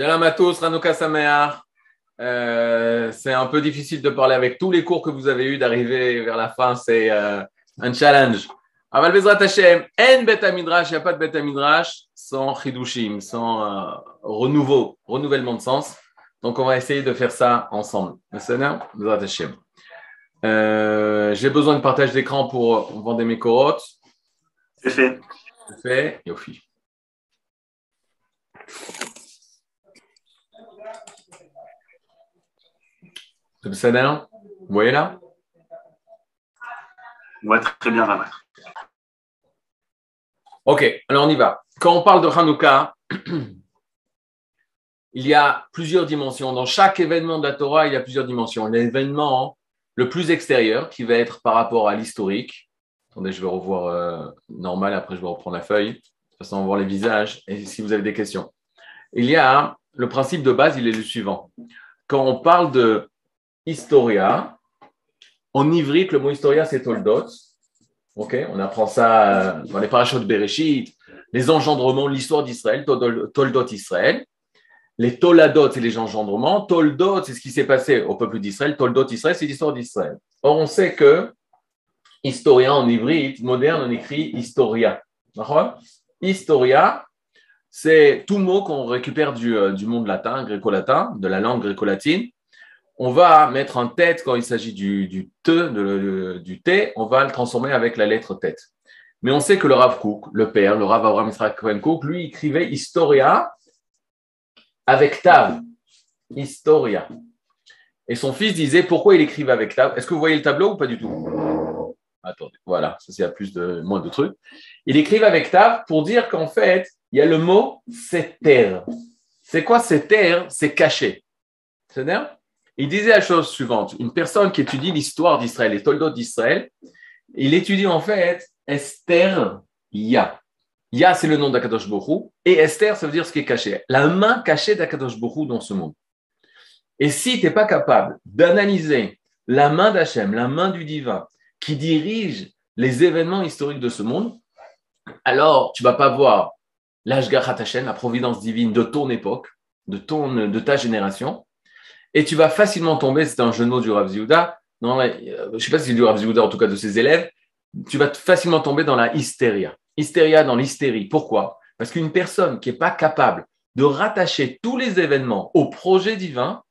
Shalom à tous, Ranouka Sameach. Euh, c'est un peu difficile de parler avec tous les cours que vous avez eu d'arriver vers la fin. C'est euh, un challenge. Aval Bezrat Hashem, en Bet Midrash, il n'y a pas de Bet Midrash sans Chidushim, sans euh, renouveau, renouvellement de sens. Donc, on va essayer de faire ça ensemble. Bezrat Hashem. J'ai besoin de partage d'écran pour vendre mes corottes. C'est fait. C'est fait. Yofi. Vous voyez là? Ouais, très bien, Rabbi. Ok, alors on y va. Quand on parle de Hanouka, il y a plusieurs dimensions. Dans chaque événement de la Torah, il y a plusieurs dimensions. L'événement le plus extérieur, qui va être par rapport à l'historique. Attendez, je vais revoir euh, normal, après je vais reprendre la feuille. De toute façon, on va voir les visages et si vous avez des questions. Il y a le principe de base, il est le suivant. Quand on parle de historia, en ivrique, le mot historia, c'est toldot. Ok, on apprend ça euh, dans les parachutes de Bereshit, les engendrements, l'histoire d'Israël, toldot Israël. Les toladot, c'est les engendrements. Toldot, c'est ce qui s'est passé au peuple d'Israël. Toldot Israël, c'est l'histoire d'Israël. Or, on sait que historien en ivrite moderne, on écrit historia. Historia, c'est tout mot qu'on récupère euh, du monde latin, gréco-latin, de la langue gréco-latine. On va mettre en tête, quand il s'agit du, du te, du T, on va le transformer avec la lettre tête. Mais on sait que le Rav Kook, le père, le Rav Abraham Israël Cohen lui, écrivait historia avec Tav. Historia. Et son fils disait pourquoi il écrivait avec Tav? Est-ce que vous voyez le tableau ou pas du tout? Attendez, voilà, ça c'est à plus de moins de trucs. Il écrivait avec Tav pour dire qu'en fait, il y a le mot terre. C'est quoi terre C'est caché. C'est-à-dire Il disait la chose suivante une personne qui étudie l'histoire d'Israël, les Toldot d'Israël, il étudie en fait Esther Ya. Ya, c'est le nom d'Akadosh Borou, et Esther, ça veut dire ce qui est caché. La main cachée d'Akadosh Borou dans ce monde. Et si tu n'es pas capable d'analyser la main d'Hachem, la main du divin, qui dirige les événements historiques de ce monde, alors tu vas pas voir l'Ashgarat Hashem, la providence divine de ton époque, de ta génération, et tu vas facilement tomber, c'est un mots du Rav Ziouda, non, euh, je ne sais pas si du Rav Ziouda, en tout cas de ses élèves, tu vas facilement tomber dans la hystéria. Hystéria dans l'hystérie. Pourquoi? Parce qu'une personne qui n'est pas capable de rattacher tous les événements au projet divin,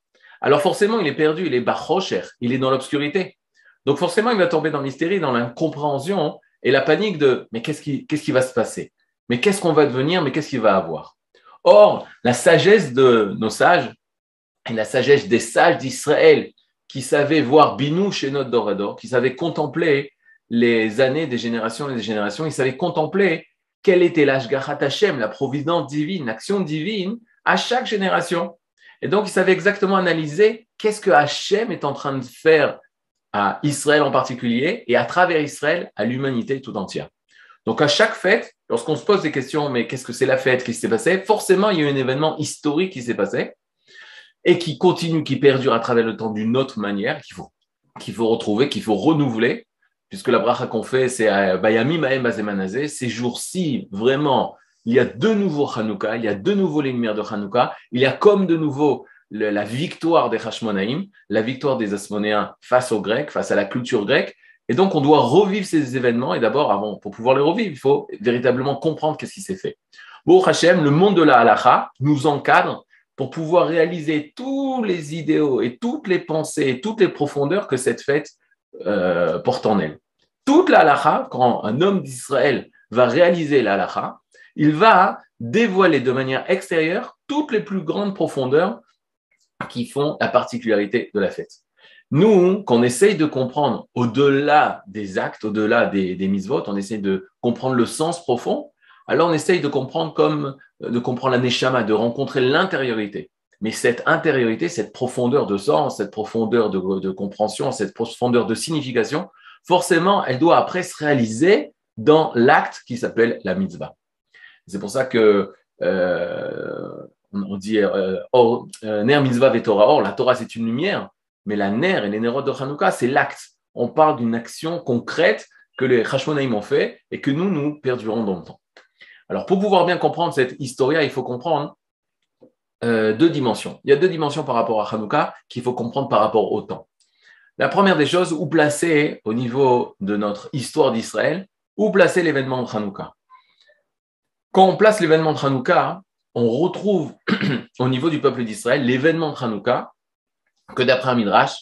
alors forcément, il est perdu, il est bachocher, il est dans l'obscurité. Donc forcément, il va tomber dans l'hystérie, dans l'incompréhension et la panique de mais qu'est-ce qui, qu'est-ce qui va se passer? Mais qu'est-ce qu'on va devenir? Mais qu'est-ce qu'il va avoir? Or, la sagesse de nos sages la sagesse des sages d'Israël qui savaient voir Binou chez notre Dorador, qui savaient contempler les années des générations et des générations, ils savaient contempler quel était l'Ashgarat Hashem, la providence divine, l'action divine à chaque génération. Et donc, ils savaient exactement analyser qu'est-ce que Hachem est en train de faire à Israël en particulier et à travers Israël à l'humanité tout entière. Donc, à chaque fête, lorsqu'on se pose des questions, mais qu'est-ce que c'est la fête, qui s'est passé Forcément, il y a eu un événement historique qui s'est passé et qui continue, qui perdure à travers le temps d'une autre manière qu'il faut, qu'il faut retrouver, qu'il faut renouveler puisque la bracha qu'on fait, c'est Bayami Maem Bazemanazé. Ces jours-ci, vraiment, il y a de nouveaux Hanouka, il y a de nouveau les lumières de Hanouka, il y a comme de nouveau la victoire des Hashmonaïm, la victoire des Asmonéens face aux Grecs, face à la culture grecque. Et donc, on doit revivre ces événements. Et d'abord, avant, pour pouvoir les revivre, il faut véritablement comprendre qu'est-ce qui s'est fait. Bon, Hachem, le monde de la halacha nous encadre pour pouvoir réaliser tous les idéaux et toutes les pensées et toutes les profondeurs que cette fête euh, porte en elle. Toute la quand un homme d'Israël va réaliser la il va dévoiler de manière extérieure toutes les plus grandes profondeurs qui font la particularité de la fête. Nous, qu'on essaye de comprendre au-delà des actes, au-delà des, des mises-votes, on essaye de comprendre le sens profond, alors on essaye de comprendre comme de comprendre la neshama, de rencontrer l'intériorité. Mais cette intériorité, cette profondeur de sens, cette profondeur de, compréhension, cette profondeur de signification, forcément, elle doit après se réaliser dans l'acte qui s'appelle la mitzvah. C'est pour ça que euh, on dit euh, euh, ner mitzvah ve Torah. Or, la Torah c'est une lumière, mais la ner et les nerot de Hanouka c'est l'acte. On parle d'une action concrète que les Hashmonaïm ont fait et que nous nous perdurons dans le temps. Alors, pour pouvoir bien comprendre cette historia, il faut comprendre euh, deux dimensions. Il y a deux dimensions par rapport à Hanouka qu'il faut comprendre par rapport au temps. La première des choses, où placer au niveau de notre histoire d'Israël, où placer l'événement de Hanouka? Quand on place l'événement de Hanouka, on retrouve au niveau du peuple d'Israël l'événement de Hanouka, que d'après un Midrash,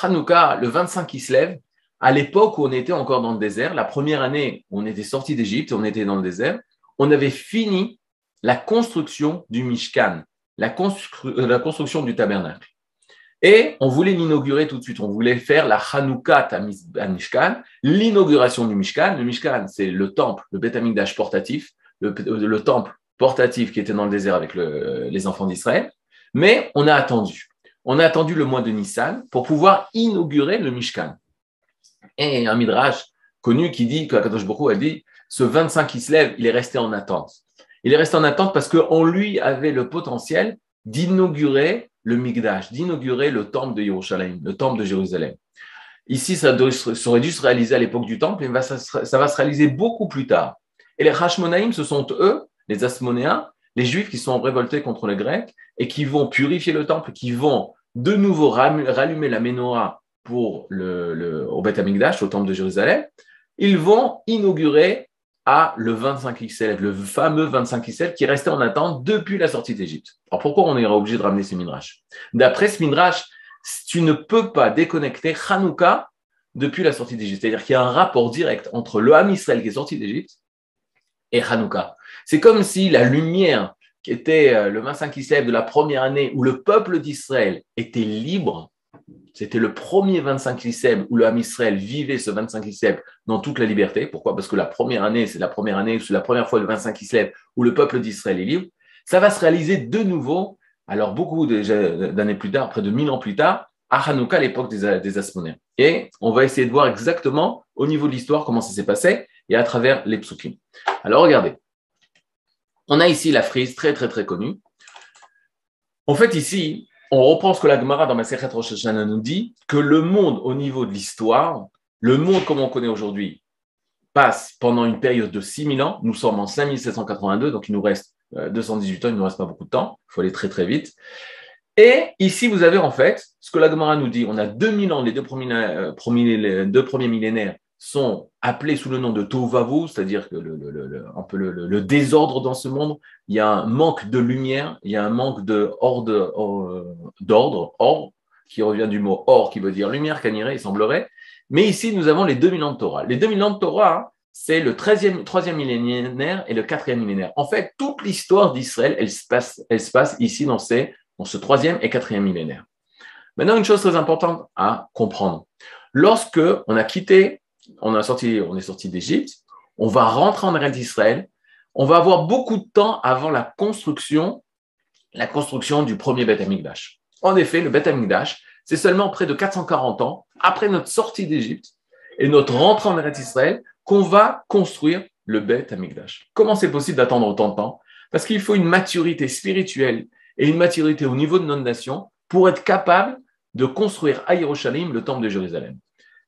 Hanouka, le 25 qui se lève, à l'époque où on était encore dans le désert, la première année où on était sorti d'Égypte, on était dans le désert, on avait fini la construction du Mishkan, la, euh, construction du tabernacle. Et on voulait l'inaugurer tout de suite. On voulait faire la Hanouka à Mishkan, l'inauguration du Mishkan. Le Mishkan, c'est le temple, le Beth portatif, le, temple portatif qui était dans le désert avec les enfants d'Israël. Mais on a attendu. On a attendu le mois de Nissan pour pouvoir inaugurer le Mishkan. Et un midrash connu qui dit, que Kadosh a dit, ce 25 qui se lève, il est resté en attente. Il est resté en attente parce qu'on lui avait le potentiel d'inaugurer le Migdash, d'inaugurer le temple de Jérusalem, le temple de Jérusalem. Ici, ça, aurait dû se réaliser à l'époque du temple, mais ça, va se réaliser beaucoup plus tard. Et les Hashmonaïm, ce sont eux, les Asmonéens, les Juifs qui sont révoltés contre les Grecs et qui vont purifier le temple, qui vont de nouveau rallumer la menorah pour le, au Beth Amikdash, au temple de Jérusalem. Ils vont inaugurer à le 25 XL, le fameux 25 XL qui restait en attente depuis la sortie d'Égypte. Alors pourquoi on est obligé de ramener ce midrash? D'après ce midrash, tu ne peux pas déconnecter Hanouka depuis la sortie d'Égypte. C'est-à-dire qu'il y a un rapport direct entre le Ham Israël qui est sorti d'Égypte et Hanouka. C'est comme si la lumière qui était euh, le 25 Kislev de la première année où le peuple d'Israël était libre, c'était le premier 25 Kislev où le Ham Israël vivait ce 25 Kislev dans toute la liberté. Pourquoi? Parce que la première année, c'est la première année, c'est la première fois le 25 Kislev où le peuple d'Israël est libre. Ça va se réaliser de nouveau, alors beaucoup d'années plus tard, près de 1000 ans plus tard, à Hanouka, à l'époque des, des Et on va essayer de voir exactement au niveau de l'histoire comment ça s'est passé et à travers les psukim. Alors regardez, on a ici la frise très très très connue. En fait, ici, on reprend ce que la Gemara dans Masechet Rosh Hashanah nous dit, que le monde au niveau de l'histoire, le monde comme on connaît aujourd'hui, passe pendant une période de 6000 ans. Nous sommes en 5782, donc il nous reste 218 euh, ans, il ne nous reste pas beaucoup de temps, il faut aller très très vite. Et ici, vous avez en fait ce que la Gemara nous dit. On a 2000 ans, les deux premiers, euh, les deux premiers millénaires sont appelés sous le nom de Tovavu, c'est-à-dire que le, le, un peu le, désordre dans ce monde, il y a un manque de lumière, il y a un manque de d'ordre, or, qui revient du mot or, qui veut dire lumière, caniré, il semblerait. Mais ici, nous avons les 2000 ans de Torah. Les 2000 ans de Torah, c'est le 13e, 3e millénaire et le 4e millénaire. En fait, toute l'histoire d'Israël, elle, se passe, elle se passe ici dans, ces, dans ce 3e et 4e millénaire. Maintenant, une chose très importante à comprendre. Lorsque on a quitté on, a sorti, est sorti d'Égypte, on va rentrer en Eretz d'Israël, on va avoir beaucoup de temps avant la construction, la construction du premier Beth Amikdash. En effet, le Beth Amikdash, c'est seulement près de 440 ans après notre sortie d'Égypte et notre rentrée en Eretz Israël qu'on va construire le Beth Amikdash. Comment c'est possible d'attendre autant de temps? Parce qu'il faut une maturité spirituelle et une maturité au niveau de notre nation pour être capable de construire à Yerushalayim le temple de Jérusalem.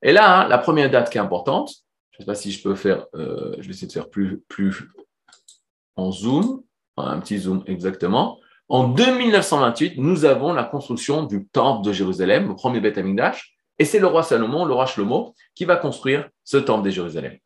Et là, hein, la première date qui est importante, je ne sais pas si je peux faire, euh, je vais essayer de faire plus, plus en zoom, un petit zoom exactement. En 2928, nous avons la construction du temple de Jérusalem, le premier Beth Amikdash, et c'est le roi Salomon, le roi Shlomo, qui va construire ce temple de Jérusalem.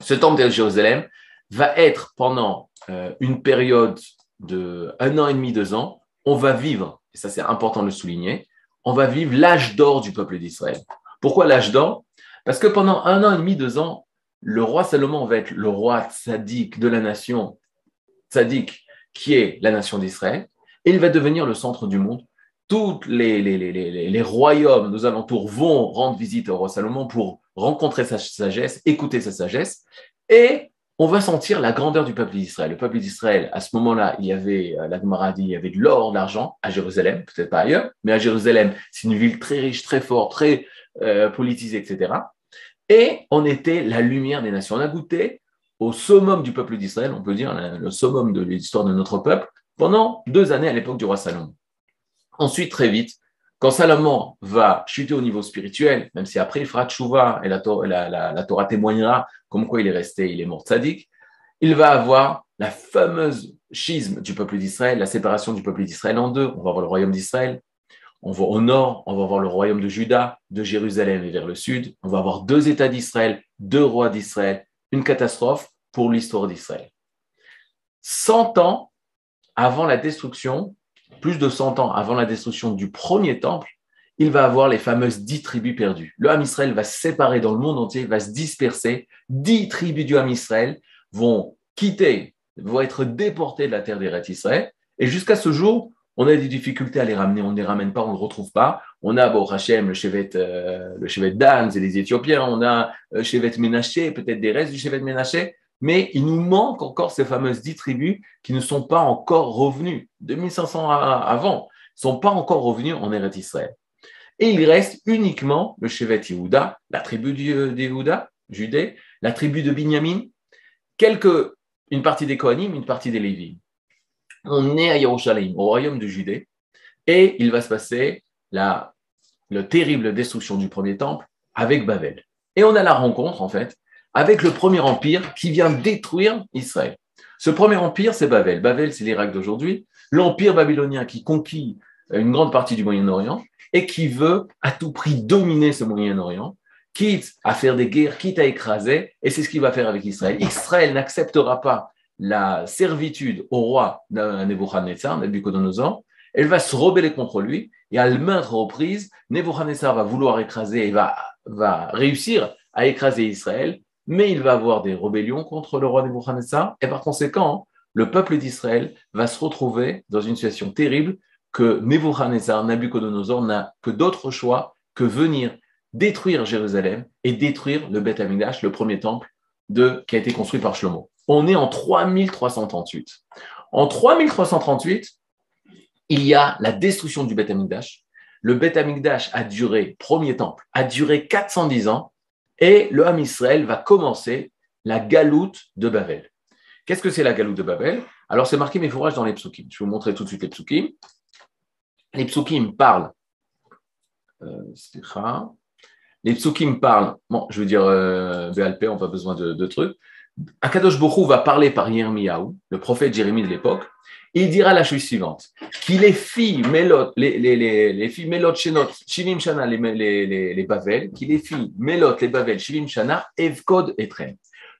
Ce temple de Jérusalem va être pendant euh, une période de un an et demi, deux ans, on va vivre, et ça c'est important de le souligner, on va vivre l'âge d'or du peuple d'Israël. Pourquoi l'âge d'or? Parce que pendant un an et demi, deux ans, le roi Salomon va être le roi tzaddik de la nation, tzaddik qui est la nation d'Israël, et il va devenir le centre du monde. Tous les, royaumes nos alentours vont rendre visite au roi Salomon pour rencontrer sa sagesse, écouter sa sagesse, et on va sentir la grandeur du peuple d'Israël. Le peuple d'Israël, à ce moment-là, il y avait, euh, la il y avait de l'or, de l'argent à Jérusalem, peut-être pas ailleurs, mais à Jérusalem, c'est une ville très riche, très forte, très euh, politisé, etc. Et on était la lumière des nations. On a goûté au summum du peuple d'Israël, on peut dire le summum de l'histoire de notre peuple, pendant deux années à l'époque du roi Salomon. Ensuite, très vite, quand Salomon va chuter au niveau spirituel, même si après il fera tchouva et la, la, Torah témoignera comme quoi il est resté, il est mort sadique, il va avoir la fameuse schisme du peuple d'Israël, la séparation du peuple d'Israël en deux. On va voir le royaume d'Israël. On va au nord, on va voir le royaume de Juda, de Jérusalem et vers le sud. On va avoir deux États d'Israël, deux rois d'Israël. Une catastrophe pour l'histoire d'Israël. Cent ans avant la destruction, plus de cent ans avant la destruction du premier temple, il va avoir les fameuses dix tribus perdues. Le Ham Israël va se séparer dans le monde entier, va se disperser. Dix tribus du Ham Israël vont quitter, vont être déportées de la terre des Israël. Et jusqu'à ce jour, on a des difficultés à les ramener, on ne les ramène pas, on ne les retrouve pas. On a, bon, Hachem, le chevet, euh, le chevet Dan, c'est les Éthiopiens, on a euh, chevet Ménaché, peut-être des restes du chevet Ménaché, mais il nous manque encore ces fameuses dix tribus qui ne sont pas encore revenues, 2500 avant, ne sont pas encore revenues en Eretz Israël. Et il reste uniquement le chevet Yehuda, la tribu d'Yehuda, Judée, la tribu de Binyamin, quelques, une partie des Kohanim, une partie des Lévis on est à Yerushalayim, au royaume de Judée, et il va se passer la, terrible destruction du premier temple avec Babel. Et on a la rencontre, en fait, avec le premier empire qui vient détruire Israël. Ce premier empire, c'est Babel. Babel, c'est l'Irak d'aujourd'hui, l'empire babylonien qui conquit une grande partie du Moyen-Orient et qui veut à tout prix dominer ce Moyen-Orient, quitte à faire des guerres, quitte à écraser, et c'est ce qu'il va faire avec Israël. Israël n'acceptera pas la servitude au roi Nebuchadnezzar, Nebuchadnezzar, elle va se rebeller contre lui et à maintes reprises, Nebuchadnezzar va vouloir écraser et va, va réussir à écraser Israël, mais il va avoir des rébellions contre le roi Nebuchadnezzar et par conséquent, le peuple d'Israël va se retrouver dans une situation terrible que Nebuchadnezzar, Nabucodonosor n'a que d'autres choix que venir détruire Jérusalem et détruire le Beth Amikdash, le premier temple de, qui a été construit par Shlomo on est en 3338. En 3338, il y a la destruction du Beth Amikdash. Le Beth Amikdash a duré, premier temple, a duré 410 ans et le Ham Israël va commencer la galoute de Babel. Qu'est-ce que c'est la galoute de Babel? Alors, c'est marqué mes fourrages dans les psukim. Je vais vous montrer tout de suite les psukim. Les psukim parlent. Euh, les psukim parlent. Bon, je veux dire, euh, on n'a pas besoin de trucs. Akadosh Bokhu va parler par Yirmiyahu, le prophète Jérémie de l'époque, il dira la chose suivante, qu'il les filles Mélot, les, les, les, les filles Mélot Shenot, Shivim Shana, les, les, les, Bavel, qu'il les filles Mélot, les Bavel, Shivim Shana, Evkod et.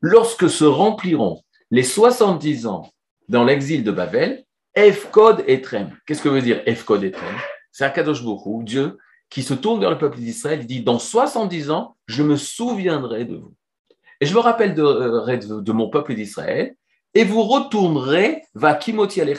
Lorsque se rempliront les 70 ans dans l'exil de Bavel, Evkod et. Qu'est-ce que veut dire Evkod et C'est Akadosh Bokhu, Dieu, qui se tourne vers le peuple d'Israël, dit, dans 70 ans, je me souviendrai de vous. Et je me rappelle euh, de, mon peuple d'Israël, et vous retournerez, va kimoti la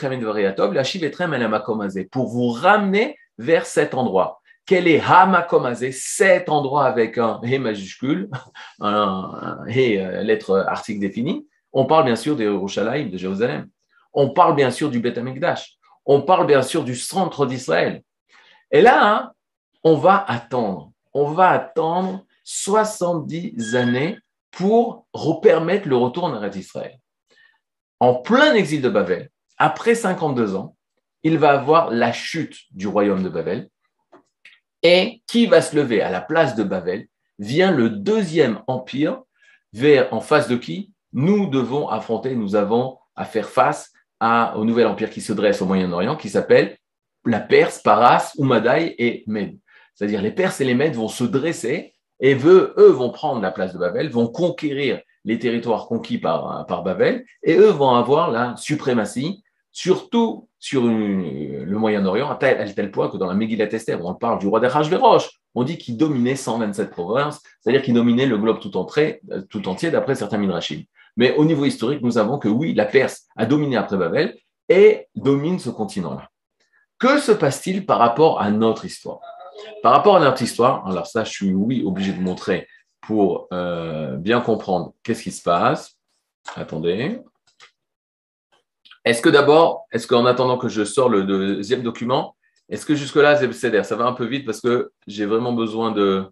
pour vous ramener vers cet endroit. Quel est hamakomazé, cet endroit avec un he majuscule, un, he euh, lettre article définie. On parle bien sûr de Yerushalayim, de Jérusalem. On parle bien sûr du Beth Amikdash. On parle bien sûr du centre d'Israël. Et là, hein, on va attendre. On va attendre 70 années pour permettre le retour en Eretz Israël. En plein exil de Babel, après 52 ans, il va avoir la chute du royaume de Babel. Et qui va se lever à la place de Babel vient le deuxième empire vers en face de qui nous devons affronter, nous avons à faire face à, au nouvel empire qui se dresse au Moyen-Orient, qui s'appelle la Perse, Paras, Umadai et Med. C'est-à-dire les Perses et les Mèdes vont se dresser et eux, vont prendre la place de Babel, vont conquérir les territoires conquis par, Babel, et eux vont avoir la suprématie, surtout sur le Moyen-Orient, à tel, point que dans la Megillat Esther, on parle du roi d'Achashverosh, on dit qu'il dominait 127 provinces, c'est-à-dire qu'il dominait le globe tout, entré, tout entier, d'après certains midrashim. Mais au niveau historique, nous avons que oui, la Perse a dominé après Babel et domine ce continent-là. Que se passe-t-il par rapport à notre histoire? Par rapport à notre histoire, alors ça, je suis, oui, obligé de montrer pour euh, bien comprendre qu'est-ce qui se passe. Attendez. Est-ce que d'abord, est-ce qu'en attendant que je sors le deuxième document, est-ce que jusque-là, ça va un peu vite parce que j'ai vraiment besoin de...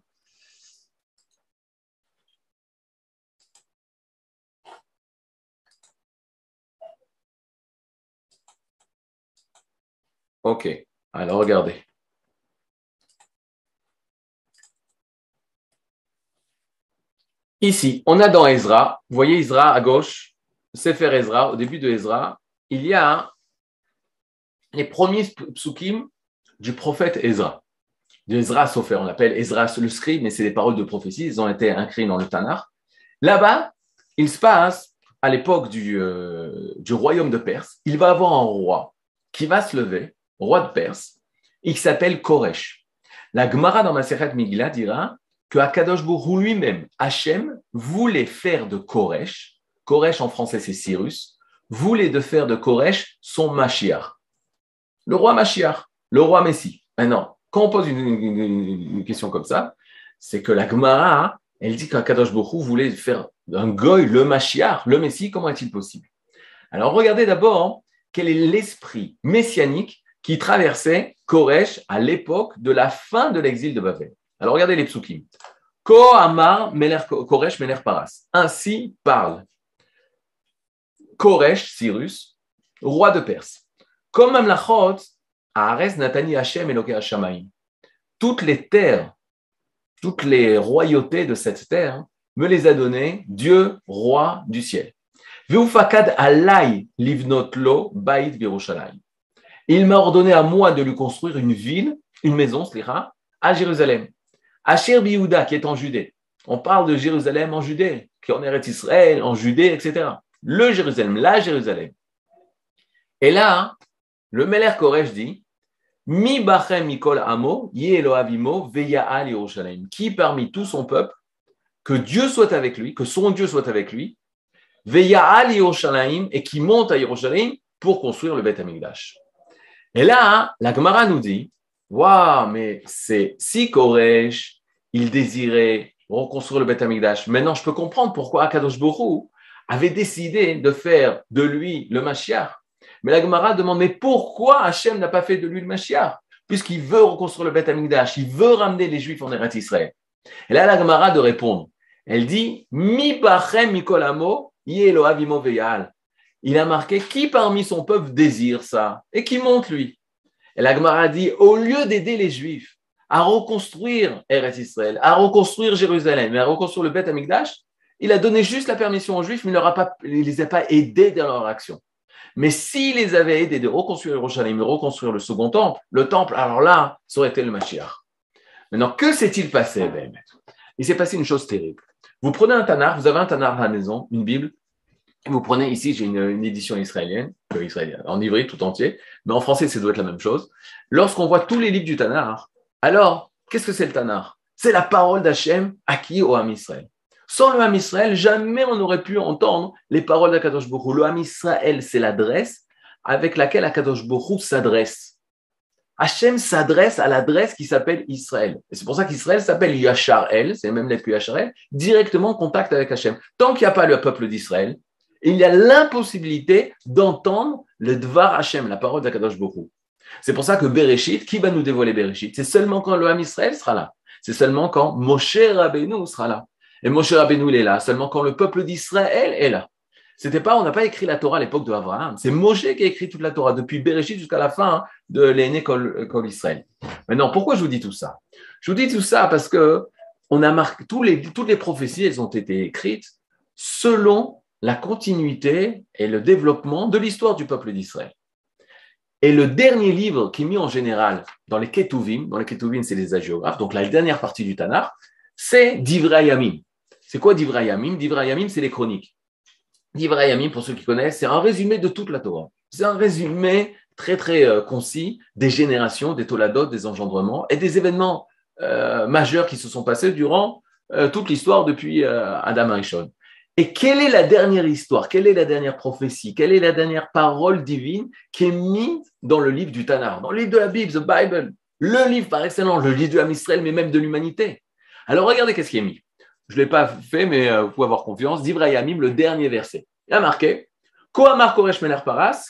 Ok, alors regardez. Ici, on a dans Ezra, vous voyez Ezra à gauche, Sefer Ezra, au début de Ezra, il y a les premiers psukim du prophète Ezra. De Ezra Sofer, on l'appelle Ezra le scribe, mais c'est des paroles de prophétie, ils ont été inscrits dans le Tanakh. Là-bas, il se passe, à l'époque du, euh, du royaume de Perse, il va avoir un roi qui va se lever, roi de Perse, il s'appelle Koresh. La Gemara dans Maseret Migla dira que Akadosh Bourou lui-même, Hachem, voulait faire de Koresh, Koresh en français c'est Cyrus, voulait de faire de Koresh son Mashiach. Le roi Mashiach, le roi Messie. Maintenant, quand on pose une, question comme ça, c'est que la Gemara, elle dit qu'Akadosh Bourou voulait faire un goy, le Mashiach, le Messie, comment est-il possible? Alors regardez d'abord quel est l'esprit messianique qui traversait Koresh à l'époque de la fin de l'exil de Babel. Alors regardez les psukim. Amar Paras. Ainsi parle Koresh, Cyrus, roi de Perse. Comme Amlachot, Ares Natani Hashem Eloke Hashamaim. Toutes les terres, toutes les royautés de cette terre me les a données Dieu, roi du ciel. Veufakad virushalayim. Il m'a ordonné à moi de lui construire une ville, une maison, à Jérusalem. Asher Biouda, qui est en Judée. On parle de Jérusalem en Judée, qui en est Israël, en Judée, etc. Le Jérusalem, la Jérusalem. Et là, le Meler Koresh dit Mi bachem mikol amo, avimo, veya'al Yerushalayim. Qui parmi tout son peuple, que Dieu soit avec lui, que son Dieu soit avec lui, veya'al Yerushalayim, et qui monte à Yerushalayim pour construire le Beth Amikdash. Et là, la Gemara nous dit, waouh, mais c'est si Koresh, il désirait reconstruire le Beth Amikdash. Maintenant, je peux comprendre pourquoi Akadosh Borou avait décidé de faire de lui le Mashiach. Mais la Gemara demande, mais pourquoi Hachem n'a pas fait de lui le Mashiach? Puisqu'il veut reconstruire le Beth Amikdash, il veut ramener les Juifs en Eretz Israël. Et là, la Gemara de répondre. Elle dit, Mi bachem mikolamo, il a marqué qui parmi son peuple désire ça? Et qui monte lui? Et la Gemara dit au lieu d'aider les Juifs à reconstruire Eretz Israël, à reconstruire Jérusalem et à reconstruire le Beth Amikdash, il a donné juste la permission aux Juifs, mais il ne les a pas aidés dans leur action. Mais s'il les avait aidés de reconstruire Jérusalem, de reconstruire le second temple, le temple, alors là, ça aurait été le Mashiach. Maintenant, que s'est-il passé, Il s'est passé une chose terrible. Vous prenez un tanar, vous avez un tanar à la maison, une Bible, vous prenez ici, j'ai une, édition israélienne, euh, en ivrite tout entier, mais en français, ça doit être la même chose. Lorsqu'on voit tous les livres du Tanar, alors, qu'est-ce que c'est le Tanar C'est la parole d'Hachem acquis au Ham Israël. Sans le Ham Israël, jamais on n'aurait pu entendre les paroles d'Akadosh Borou. Le Ham Israël, c'est l'adresse avec laquelle Akadosh Borou s'adresse. Hachem s'adresse à l'adresse qui s'appelle Israël. Et c'est pour ça qu'Israël s'appelle Yachar El, c'est même l'être Yachar El, directement en contact avec Hachem. Tant qu'il n'y a pas le peuple d'Israël, il y a l'impossibilité d'entendre le Dvar Hashem, la parole d'Akadosh Bokhu. C'est pour ça que Bereshit, qui va nous dévoiler Bereshit? C'est seulement quand le Israël sera là. C'est seulement quand Moshe Rabbeinu sera là. Et Moshe Rabbeinu, il est là seulement quand le peuple d'Israël est là. C'était pas, on n'a pas écrit la Torah à l'époque de Abraham. C'est Moshe qui a écrit toute la Torah depuis Bereshit jusqu'à la fin de l'aîné Kol, Israël. Maintenant, pourquoi je vous dis tout ça? Je vous dis tout ça parce que on a marqué, toutes les prophéties, elles ont été écrites selon la continuité et le développement de l'histoire du peuple d'Israël. Et le dernier livre qui est mis en général dans les Ketuvim, dans les Ketuvim, c'est les agiographes, donc la dernière partie du Tanakh, c'est Divrayamim. C'est quoi Divrayamim Divrayamim, c'est les chroniques. Divrayamim, pour ceux qui connaissent, c'est un résumé de toute la Torah. C'est un résumé très très euh, concis des générations, des toladot, des engendrements et des événements euh, majeurs qui se sont passés durant euh, toute l'histoire depuis Adam Arishon. Et quelle est la dernière histoire? Quelle est la dernière prophétie? Quelle est la dernière parole divine qui est mise dans le livre du Tanakh, dans le livre de la Bible, le livre par excellence, le livre l'Israël, mais même de l'humanité Alors regardez qu'est-ce qui est mis. Je ne l'ai pas fait, mais euh, vous pouvez avoir confiance. D'Ibrahimim, le dernier verset. Il a marqué Koresh Paras,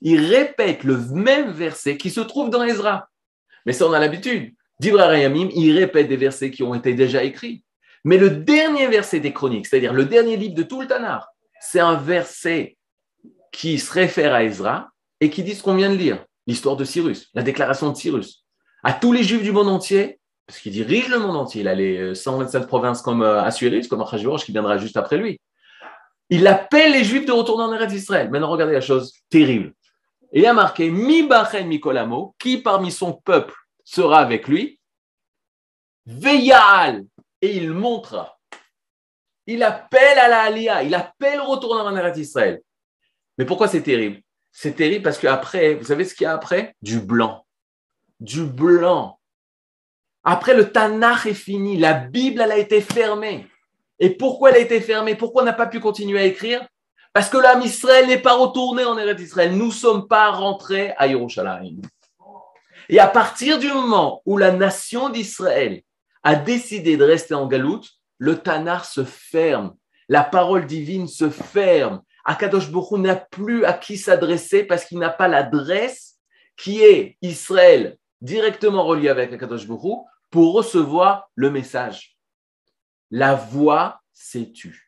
Il répète le même verset qui se trouve dans Ezra. Mais ça, on a l'habitude. D'Ibrahim, il répète des versets qui ont été déjà écrits. Mais le dernier verset des chroniques, c'est-à-dire le dernier livre de tout le Tanakh, c'est un verset qui se réfère à Ezra et qui dit ce qu'on vient de lire, l'histoire de Cyrus, la déclaration de Cyrus. À tous les juifs du monde entier, parce qu'il dirige le monde entier. Il a les 127 provinces comme Assuérus, comme Achashverosh qui viendra juste après lui. Il appelle les Juifs de retourner en Eretz Israël. Maintenant, regardez la chose terrible. Il a marqué Mi Bachen Mikolamo, qui parmi son peuple sera avec lui, Veyal, et il montrera. Il appelle à la Aliyah, il appelle au retour en Israël. Mais pourquoi c'est terrible? C'est terrible parce qu'après, vous savez ce qu'il y a après? Du blanc. Du blanc. Après, le Tanakh est fini, la Bible, elle a été fermée. Et pourquoi elle a été fermée? Pourquoi on n'a pas pu continuer à écrire? Parce que l'âme Israël n'est pas retourné en Eretz Israël. Nous ne sommes pas rentrés à Yerushalayim. Et à partir du moment où la nation d'Israël a décidé de rester en galoute, le Tanar se ferme, la parole divine se ferme. Akadosh Baruch n'a plus à qui s'adresser parce qu'il n'a pas l'adresse qui est Israël directement relié avec Akadosh Baruch pour recevoir le message. La voix s'est tue.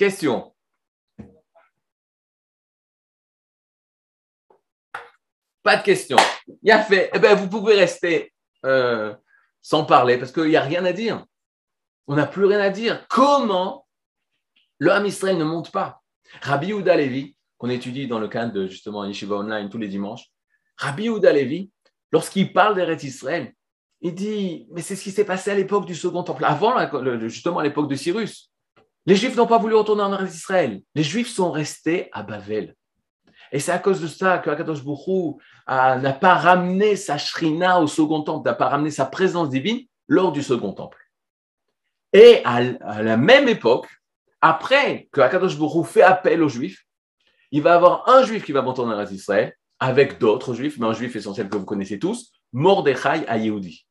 Question. Pas de question. Il a fait. Eh ben, vous pouvez rester euh, sans parler parce qu'il n'y a rien à dire. On n'a plus rien à dire. Comment le Israël ne monte pas? Rabbi Ouda Levi, qu'on étudie dans le cadre de justement Yeshiva Online tous les dimanches, Rabbi Ouda Levi, lorsqu'il parle d'Eretz Israël, il dit Mais c'est ce qui s'est passé à l'époque du Second Temple, avant justement l'époque de Cyrus. Les Juifs n'ont pas voulu retourner en Israël. Les Juifs sont restés à Bavel. Et c'est à cause de ça que Akadosh n'a pas ramené sa shrina au second temple, n'a pas ramené sa présence divine lors du second temple. Et à, la même époque, après que Akadosh fait appel aux Juifs, il va avoir un Juif qui va monter en Israël avec d'autres Juifs, mais un Juif essentiel que vous connaissez tous, Mordechai à Yehudi.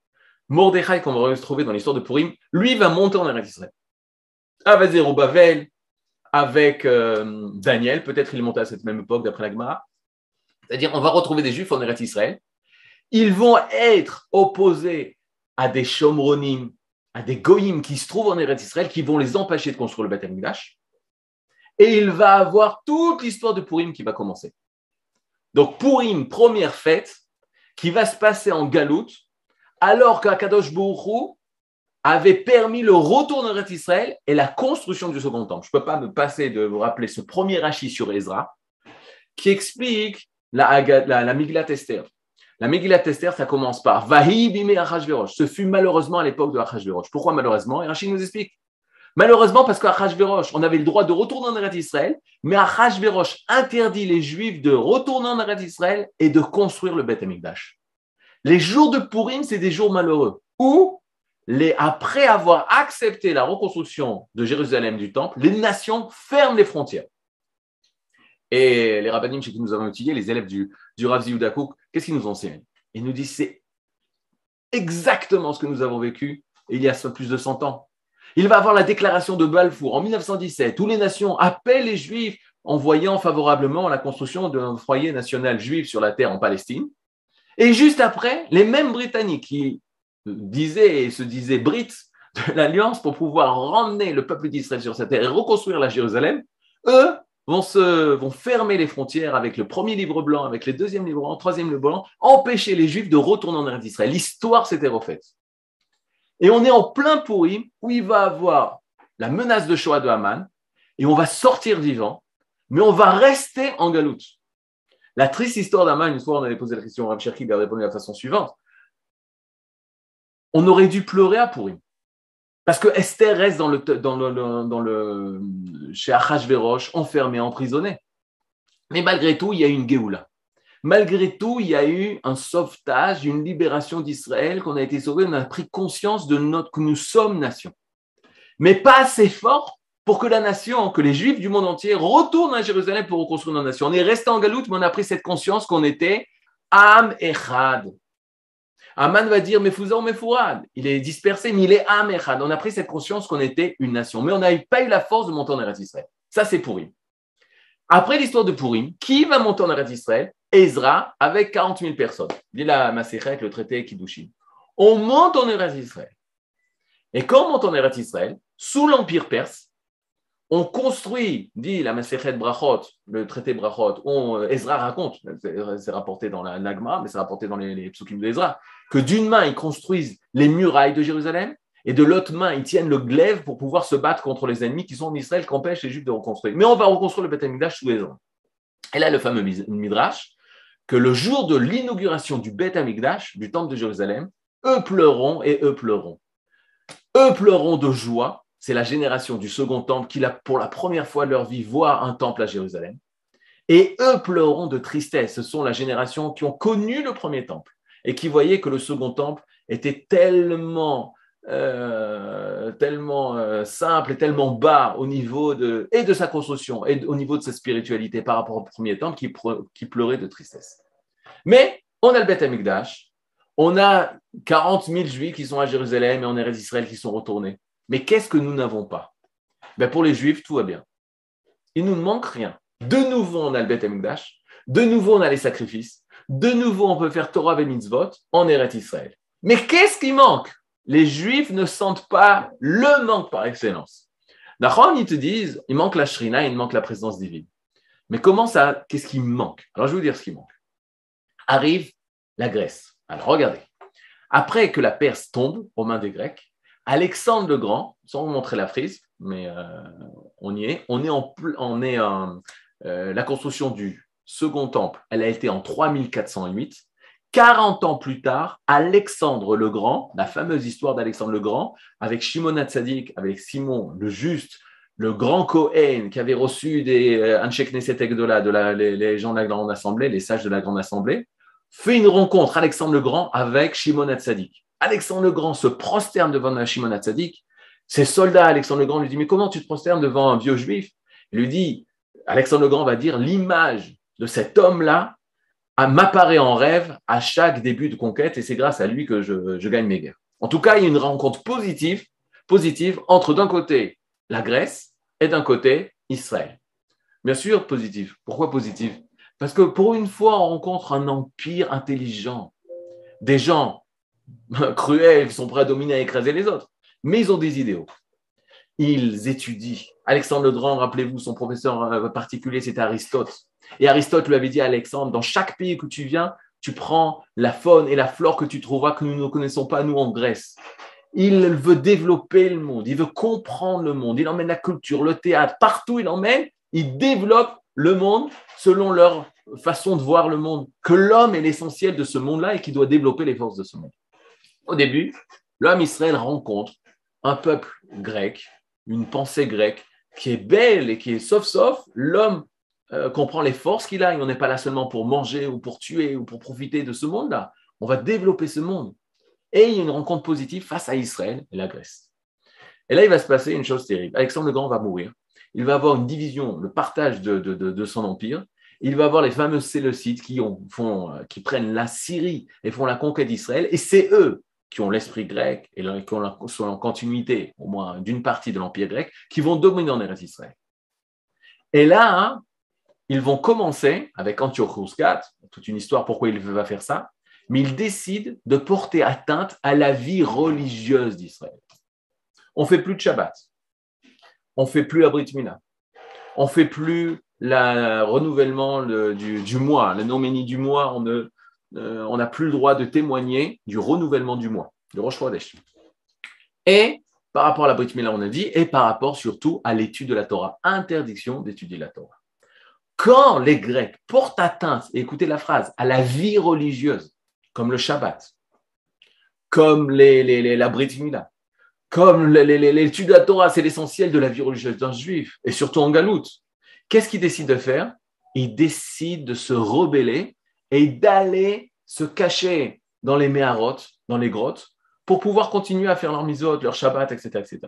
Mordechai, qu'on va retrouver dans l'histoire de Purim, lui va monter en Israël. Avec Bavel, avec euh, Daniel, peut-être il est monté à cette même époque d'après la. C'est-à-dire, on va retrouver des Juifs en Eretz Israël. Ils vont être opposés à des Shomronim, à des Goyim qui se trouvent en Eretz Israël, qui vont les empêcher de construire le Beth Amikdash. Et il va avoir toute l'histoire de Purim qui va commencer. Donc, Purim, première fête, qui va se passer en Galoute, alors qu'Akadosh Baruch avait permis le retour de Israël et la construction du second temple. Je ne peux pas me passer de vous rappeler ce premier rachis sur Ezra qui explique la, la, la. La Miglat Esther, ça commence par Vahi bime Achashverosh. Ce fut malheureusement à l'époque de Achashverosh. Pourquoi malheureusement? Et Rachid nous explique. Malheureusement, parce qu'Achashverosh, on avait le droit de retourner en Eretz Israël, mais Achashverosh interdit les Juifs de retourner en Eretz Israël et de construire le Beth Amikdash. Les jours de Purim, c'est des jours malheureux. Où? Après avoir accepté la reconstruction de Jérusalem du temple, les nations ferment les frontières. Et les rabbinim chez qui nous avons étudié, les élèves du, du Rav qu'est-ce qu'ils nous enseignent Ils nous disent c'est exactement ce que nous avons vécu il y a plus de 100 ans. Il va avoir la déclaration de Balfour en 1917, où les nations appellent les Juifs en voyant favorablement la construction d'un foyer national juif sur la terre en Palestine. Et juste après, les mêmes Britanniques qui disait et se disait Brit de l'Alliance pour pouvoir ramener le peuple d'Israël sur sa terre et reconstruire la Jérusalem, eux vont, se, vont fermer les frontières avec le premier livre blanc, avec le deuxième livre blanc, troisième livre blanc, empêcher les Juifs de retourner en Eretz d'Israël. L'histoire s'était refaite. Et on est en plein pourri où il va avoir la menace de Shoah de Haman et on va sortir vivant, mais on va rester en galoute. La triste histoire d'Aman, une fois on avait posé la question, Rav Cherki a répondu de la façon suivante on aurait dû pleurer à Purim. Parce que Esther reste dans le, dans le, chez enfermée, emprisonnée. Mais malgré tout, il y a eu une Géoula. Malgré tout, il y a eu un sauvetage, une libération d'Israël, qu'on a été sauvé, on a pris conscience de notre, que nous sommes nation. Mais pas assez fort pour que la nation, que les Juifs du monde entier retournent à Jérusalem pour reconstruire notre nation. On est resté en galoute, mais on a pris cette conscience qu'on était Am Echad. Aman va dire Mefouzan Mefourad. Il est dispersé, mais il est Amechad. On a pris cette conscience qu'on était une nation. Mais on n'a pas eu la force de monter en Eretz Israël. Ça, c'est Purim. Après l'histoire de Purim, qui va monter en Eretz Israël Ezra avec 40 000 personnes. Dit la Maserhet, le traité Kiddushin. On monte en Eretz Israël. Et quand on monte en Eretz Israël, sous l'Empire perse, on construit, dit la Masechet Brachot, le traité Brachot, on, euh, Ezra raconte, c'est rapporté dans la Nagma, mais c'est rapporté dans les, les psukim d'Ezra, que d'une main, ils construisent les murailles de Jérusalem, et de l'autre main, ils tiennent le glaive pour pouvoir se battre contre les ennemis qui sont en Israël, qui empêchent les Juifs de reconstruire. Mais on va reconstruire le Beth Amikdash sous Ezra. Et là, le fameux Midrash, que le jour de l'inauguration du Beth Amikdash, du temple de Jérusalem, eux pleureront et eux pleureront. Eux pleureront de joie c'est la génération du second temple qui, pour la première fois de leur vie, voit un temple à Jérusalem. Et eux pleureront de tristesse. Ce sont la génération qui ont connu le premier temple et qui voyaient que le second temple était tellement, euh, euh, simple et tellement bas au niveau de, sa construction et au niveau de sa spiritualité par rapport au premier temple qui, pleurait de tristesse. Mais on a le Beth Amikdash, on a 40 000 juifs qui sont à Jérusalem et on est d'Israël qui sont retournés. Mais qu'est-ce que nous n'avons pas? Ben Pour les Juifs, tout va bien. Il ne nous manque rien. De nouveau, on a le Beth Amikdash. De nouveau, on a les sacrifices. De nouveau, on peut faire Torah et mitzvot en Eretz Israël. Mais qu'est-ce qui manque? Les Juifs ne sentent pas le manque par excellence. D'accord ils te disent, il manque la shrina, il manque la présence divine. Mais comment ça, qu'est-ce qui manque? Alors, je vais vous dire ce qui manque. Arrive la Grèce. Alors, regardez. Après que la Perse tombe aux mains des Grecs, Alexandre le Grand, sans vous montrer la frise, mais euh, on y est. On est en, est euh, la construction du second temple, elle a été en 3408. 40 ans plus tard, Alexandre le Grand, la fameuse histoire d'Alexandre le Grand, avec Shimon Hatzadik, avec Simon le Juste, le grand Cohen qui avait reçu des euh, de de la, les, gens de la Grande Assemblée, les sages de la Grande Assemblée, fait une rencontre, Alexandre le Grand, avec Shimon Hatzadik. Alexandre le Grand se prosterne devant Shimon Hatzadik. Ses soldats, Alexandre le Grand, lui dit Mais comment tu te prosternes devant un vieux juif? Il lui dit Alexandre le Grand va dire L'image de cet homme-là m'apparaît en rêve à chaque début de conquête et c'est grâce à lui que je, gagne mes guerres. En tout cas, il y a une rencontre positive, positive entre d'un côté la Grèce et d'un côté Israël. Bien sûr, positive. Pourquoi positive? Parce que pour une fois, on rencontre un empire intelligent, des gens cruels qui sont prêts à dominer, à écraser les autres. Mais ils ont des idéaux. Ils étudient. Alexandre le Grand, rappelez-vous, son professeur euh, particulier, c'était Aristote. Et Aristote lui avait dit à Alexandre, dans chaque pays que tu viens, tu prends la faune et la flore que tu trouveras que nous ne connaissons pas, nous, en Grèce. Il veut développer le monde, il veut comprendre le monde, il emmène la culture, le théâtre, partout il emmène, il développe le monde selon leur façon de voir le monde, que l'homme est l'essentiel de ce monde-là et qu'il doit développer les forces de ce monde. Au début, l'homme Israël rencontre un peuple grec, une pensée grecque qui est belle et qui est sauf-sauf, l'homme euh, comprend les forces qu'il a et on n'est pas là seulement pour manger ou pour tuer ou pour profiter de ce monde-là. On va développer ce monde. Et il y a une rencontre positive face à Israël et la Grèce. Et là, il va se passer une chose terrible. Alexandre le Grand va mourir. Il va avoir une division, le partage de, son empire. Il va avoir les fameux Séleucides euh, qui prennent la Syrie et font la conquête d'Israël. Et c'est eux qui ont l'esprit grec et qui sont en continuité, au moins d'une partie de l'Empire grec, qui vont dominer en Eretz Israël. Et là, hein, ils vont commencer, avec Antiochus IV, toute une histoire pourquoi il va faire ça, mais ils décident de porter atteinte à la vie religieuse d'Israël. On fait plus de Shabbat, on fait plus la Brit Mila, on fait plus le renouvellement du, mois, la noménie du mois, on ne, euh, on n'a plus le droit de témoigner du renouvellement du mois, de Rosh. Et par rapport à la Brit on a dit, et par rapport surtout à l'étude de la Torah, interdiction d'étudier la Torah. Quand les Grecs portent atteinte, écoutez la phrase, à la vie religieuse, comme le Shabbat, comme la Brit comme l'étude de la Torah, c'est l'essentiel de la vie religieuse d'un juif, et surtout en Galoute, qu'est-ce qu'ils décident de faire? Ils décident de se rebeller et d'aller se cacher dans les méharotes, dans les grottes, pour pouvoir continuer à faire leur misot, leur shabbat, etc., etc.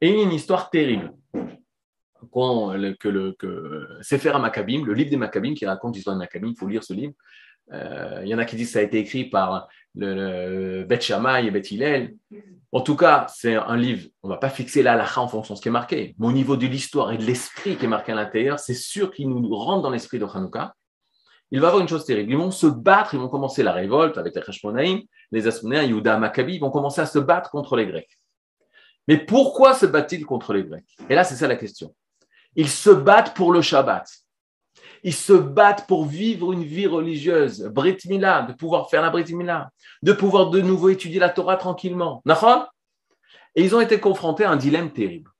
Et il y a une histoire terrible. Quand, que le, que Sefer Maccabim, le livre des Maccabim qui raconte l'histoire des Maccabim, il faut lire ce livre. Euh, il y en a qui disent que ça a été écrit par le, le Shammai et Beth Hillel. En tout cas, c'est un livre, on ne va pas fixer la en fonction de ce qui est marqué, mais au niveau de l'histoire et de l'esprit qui est marqué à l'intérieur, c'est sûr qu'il nous rentre dans l'esprit de Hanouka il va avoir une chose terrible. Ils vont se battre, ils vont commencer la révolte avec les Hashmonaïm, les Asmonéens, Yuda, Maccabi, ils vont commencer à se battre contre les Grecs. Mais pourquoi se battent-ils contre les Grecs? Et là, c'est ça la question. Ils se battent pour le Shabbat. Ils se battent pour vivre une vie religieuse, Brit Mila, de pouvoir faire la Brit Mila, de pouvoir de nouveau étudier la Torah tranquillement. Et ils ont été confrontés à un dilemme terrible.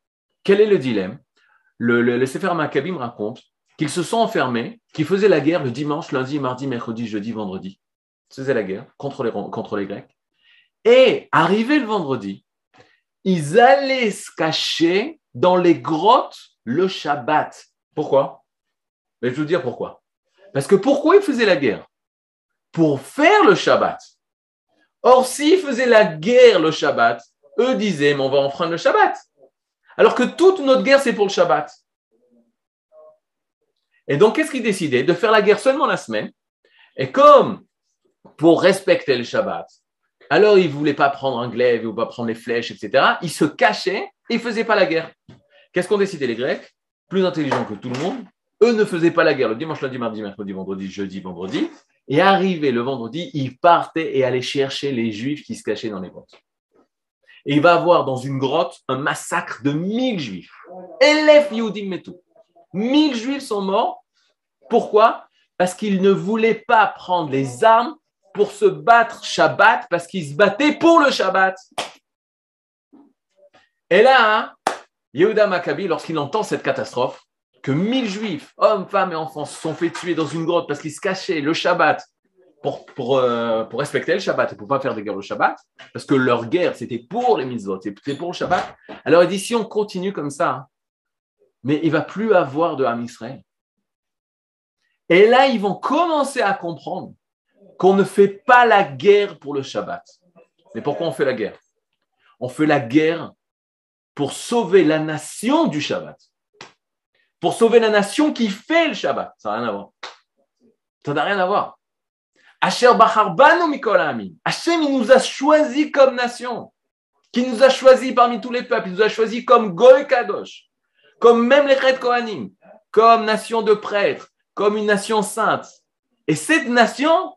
Quel est le dilemme? Le, le, Sefer Maccabim raconte qu'ils se sont enfermés, qu'ils faisaient la guerre le dimanche, lundi, mardi, mercredi, jeudi, vendredi. Ils faisaient la guerre contre les, contre les Grecs. Et arrivé le vendredi, ils allaient se cacher dans les grottes le Shabbat. Pourquoi? Mais je vais vous dire pourquoi. Parce que pourquoi ils faisaient la guerre? Pour faire le Shabbat. Or, s'ils faisaient la guerre le Shabbat, eux disaient, mais on va enfreindre le Shabbat. Alors que toute notre guerre, c'est pour le Shabbat. Et donc, qu'est-ce qu'ils décidaient De faire la guerre seulement la semaine? Et comme pour respecter le Shabbat, alors ils ne voulaient pas prendre un glaive ou pas prendre les flèches, etc. Ils se cachaient et ils ne faisaient pas la guerre. Qu'est-ce qu'ont décidé les Grecs? Plus intelligents que tout le monde. Eux ne faisaient pas la guerre le dimanche, lundi, mardi, mercredi, vendredi, jeudi, vendredi. Et arrivé le vendredi, ils partaient et allaient chercher les Juifs qui se cachaient dans les grottes. Et il va avoir dans une grotte un massacre de 1000 Juifs. Elef Yehudim tout. 1000 Juifs sont morts. Pourquoi? Parce qu'ils ne voulaient pas prendre les armes pour se battre Shabbat, parce qu'ils se battaient pour le Shabbat. Et là, hein, Yehuda Maccabi, lorsqu'il entend cette catastrophe, que mille juifs, hommes, femmes et enfants, se sont fait tuer dans une grotte parce qu'ils se cachaient le Shabbat pour, euh, respecter le Shabbat et pour ne pas faire des guerres le Shabbat, parce que leur guerre, c'était pour les mitzvot, c'était pour le Shabbat. Alors il dit, si on continue comme ça, hein, mais il va plus avoir de Ham Israël. Et là, ils vont commencer à comprendre qu'on ne fait pas la guerre pour le Shabbat. Mais pourquoi on fait la guerre? On fait la guerre pour sauver la nation du Shabbat. Pour sauver la nation qui fait le Shabbat. Ça n'a rien à voir. Ça n'a rien à voir. Asher Hachem, il nous a choisis comme nation. Qui nous a choisis parmi tous les peuples. Il nous a choisis comme Goy Kadosh. Comme même les Red Kohanim. Comme nation de prêtres. Comme une nation sainte. Et cette nation,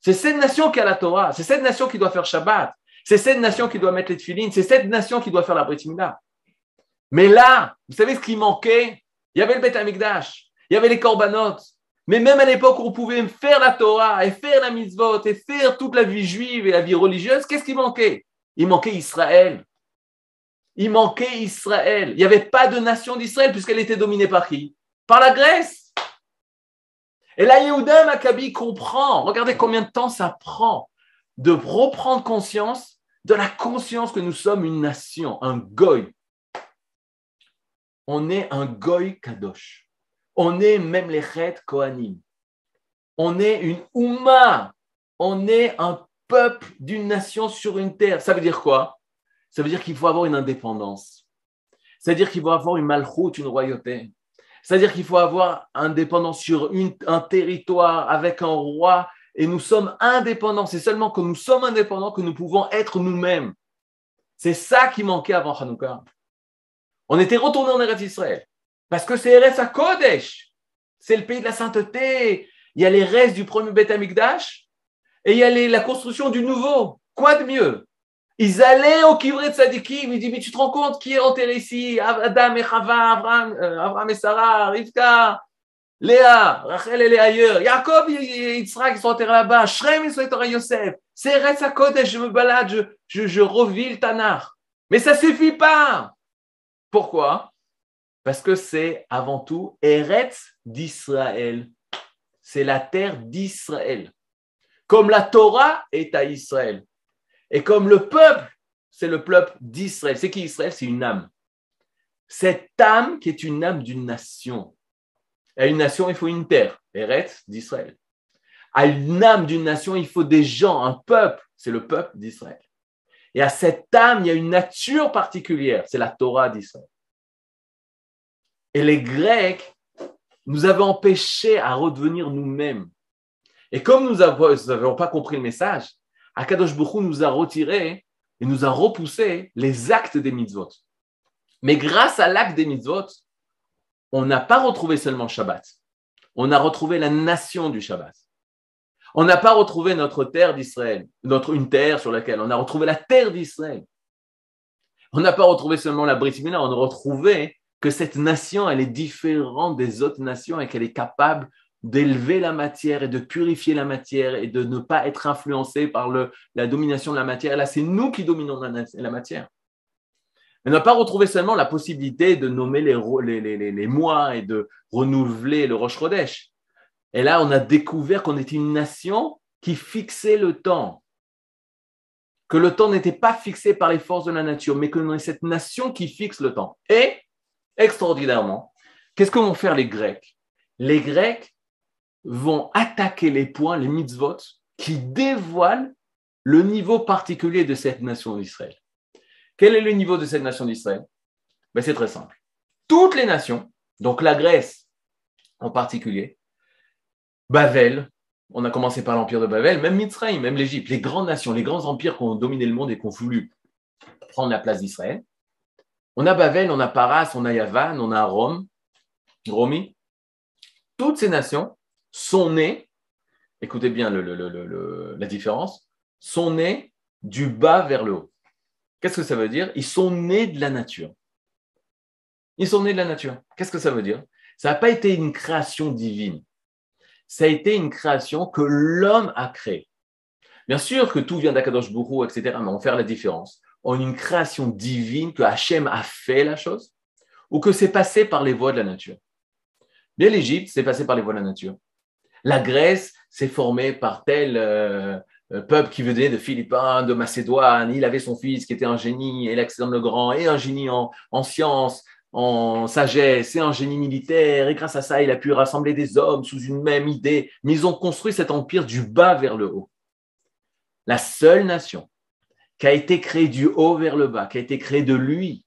c'est cette nation qui a la Torah. C'est cette nation qui doit faire Shabbat. C'est cette nation qui doit mettre les tefilines. C'est cette nation qui doit faire la Brit Mais là, vous savez ce qui manquait? Il y avait le Beth Amikdash. Il y avait les Korbanot. Mais même à l'époque où on pouvait faire la Torah et faire la mitzvot et faire toute la vie juive et la vie religieuse, qu'est-ce qui manquait? Il manquait Israël. Il manquait Israël. Il n'y avait pas de nation d'Israël puisqu'elle était dominée par qui? Par la Grèce. Et là, Yehuda Maccabi comprend. Regardez combien de temps ça prend de reprendre conscience de la conscience que nous sommes une nation, un goy. On est un goy kadosh. On est même les Chet Kohanim. On est une Ouma. On est un peuple d'une nation sur une terre. Ça veut dire quoi? Ça veut dire qu'il faut avoir une indépendance. C'est-à-dire qu'il faut avoir une malchoute, une royauté. C'est-à-dire qu'il faut avoir indépendance sur un territoire avec un roi et nous sommes indépendants. C'est seulement que nous sommes indépendants que nous pouvons être nous-mêmes. C'est ça qui manquait avant Hanouka. On était retourné en Eretz Israël. Parce que c'est Eretz à Kodesh. C'est le pays de la sainteté. Il y a les restes du premier Beth Amikdash et il y a la construction du nouveau. Quoi de mieux? Ils allaient au Kivret Tzadikim. Ils disent Mais tu te rends compte qui est enterré ici? Adam et Chava, Abraham, euh, et Sarah, Rivka, Léa, Rachel, elle est ailleurs. Jacob et Yitzhak, ils sont enterrés là-bas. Shrem, ils sont enterrés Yosef. C'est Eretz à Kodesh. Je me balade, je, je, le Tanar. Mais ça suffit pas. Pourquoi? Parce que c'est avant tout Eretz d'Israël. C'est la terre d'Israël. Comme la Torah est à Israël. Et comme le peuple, c'est le peuple d'Israël. C'est qui Israël? C'est une âme. Cette âme qui est une âme d'une nation. À une nation, il faut une terre. Eretz d'Israël. À une âme d'une nation, il faut des gens, un peuple. C'est le peuple d'Israël. Et à cette âme, il y a une nature particulière. C'est la Torah d'Israël. Et les Grecs nous avaient empêchés à redevenir nous-mêmes. Et comme nous n'avions pas compris le message, Akadosh Bokhu nous a retiré et nous a repoussé les actes des mitzvot. Mais grâce à l'acte des mitzvot, on n'a pas retrouvé seulement Shabbat. On a retrouvé la nation du Shabbat. On n'a pas retrouvé notre terre d'Israël, notre une terre sur laquelle on a retrouvé la terre d'Israël. On n'a pas retrouvé seulement la Brit on a retrouvé que cette nation, elle est différente des autres nations et qu'elle est capable d'élever la matière et de purifier la matière et de ne pas être influencée par la domination de la matière. Là, c'est nous qui dominons la, matière. On n'a pas retrouvé seulement la possibilité de nommer les, mois et de renouveler le Roche Chodesh. Et là, on a découvert qu'on était une nation qui fixait le temps. Que le temps n'était pas fixé par les forces de la nature, mais que est cette nation qui fixe le temps. Et, extraordinairement, qu'est-ce que vont faire les Grecs? Les Grecs vont attaquer les points, les mitzvot, qui dévoilent le niveau particulier de cette nation d'Israël. Quel est le niveau de cette nation d'Israël? Ben, C'est très simple. Toutes les nations, donc la Grèce en particulier, Bavel, on a commencé par l'empire de Bavel, même Mitzrayim, même l'Égypte, les grandes nations, les grands empires qui ont dominé le monde et qui ont voulu prendre la place d'Israël. On a Bavel, on a Paras, on a Yavan, on a Rome, Romi. Toutes ces nations sont nées, écoutez bien la différence, sont nées du bas vers le haut. Qu'est-ce que ça veut dire? Ils sont nés de la nature. Ils sont nés de la nature. Qu'est-ce que ça veut dire? Ça n'a pas été une création divine. Ça a été une création que l'homme a créée. Bien sûr que tout vient d'Akadosh Bourou, etc., mais on va faire la différence. A une création divine que Hachem a fait la chose ou que c'est passé par les voies de la nature. Bien, l'Égypte, c'est passé par les voies de la nature. La Grèce s'est formée par tel euh, euh, peuple qui venait de Philippins, de Macédoine. Il avait son fils qui était un génie, Alexandre le Grand, et un génie en, en sciences, en sagesse, et un génie militaire. Et grâce à ça, il a pu rassembler des hommes sous une même idée. Mais ils ont construit cet empire du bas vers le haut. La seule nation qui a été créée du haut vers le bas, qui a été créée de lui,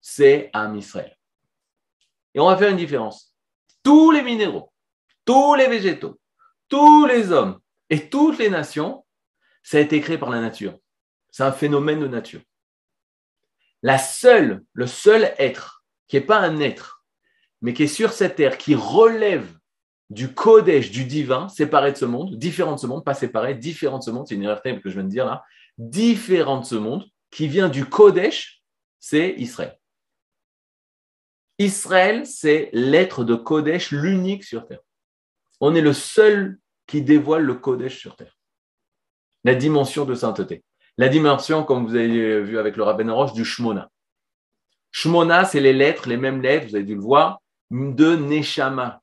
c'est Am Israël. Et on va faire une différence. Tous les minéraux, tous les végétaux, tous les hommes et toutes les nations, ça a été créé par la nature. C'est un phénomène de nature. La seule, le seul être, qui n'est pas un être, mais qui est sur cette terre, qui relève du Kodesh, du divin, séparé de ce monde, différent de ce monde, pas séparé, différent de ce monde, c'est une erreur que je viens de dire là, différent de ce monde, qui vient du Kodesh, c'est Israël. Israël, c'est l'être de Kodesh, l'unique sur terre. On est le seul qui dévoile le Kodesh sur terre. La dimension de sainteté. La dimension, comme vous avez vu avec le Rabben Roche, du Shmona. Shmona, c'est les lettres, les mêmes lettres, vous avez dû le voir, de Neshama.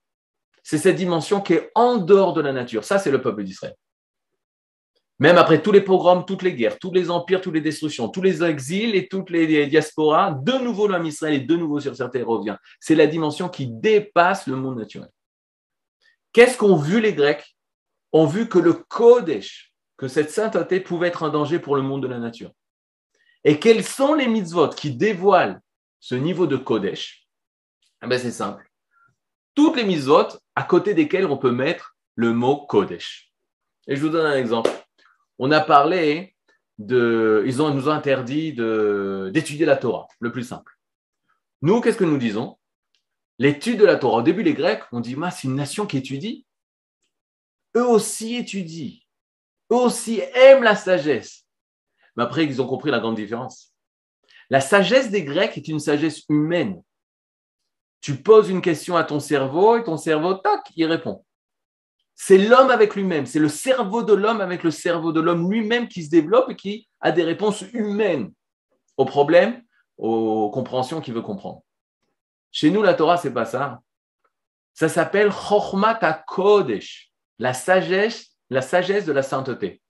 C'est cette dimension qui est en dehors de la nature. Ça, c'est le peuple d'Israël. Même après tous les programmes, toutes les guerres, tous les empires, toutes les destructions, tous les exils et toutes les diasporas, de nouveau l'homme Israël est de nouveau sur terre revient. C'est la dimension qui dépasse le monde naturel. Qu'est-ce qu'ont vu les Grecs? Ont vu que le Kodesh, que cette sainteté pouvait être un danger pour le monde de la nature. Et quels sont les mitzvot qui dévoilent ce niveau de Kodesh? Eh ben, C'est simple. Toutes les mitzvot à côté desquelles on peut mettre le mot Kodesh. Et je vous donne un exemple. On a parlé de. Ils nous ont interdit d'étudier la Torah, le plus simple. Nous, qu'est-ce que nous disons? L'étude de la Torah. Au début, les Grecs ont dit, c'est une nation qui étudie. Eux aussi étudient. Eux aussi aiment la sagesse. Mais après, ils ont compris la grande différence. La sagesse des Grecs est une sagesse humaine. Tu poses une question à ton cerveau et ton cerveau, tac, il répond. C'est l'homme avec lui-même, c'est le cerveau de l'homme avec le cerveau de l'homme lui-même qui se développe et qui a des réponses humaines aux problèmes, aux compréhensions qu'il veut comprendre. Chez nous, la Torah, c'est pas ça. Ça s'appelle Chochmat Kodesh, la sagesse, la sagesse de la sainteté.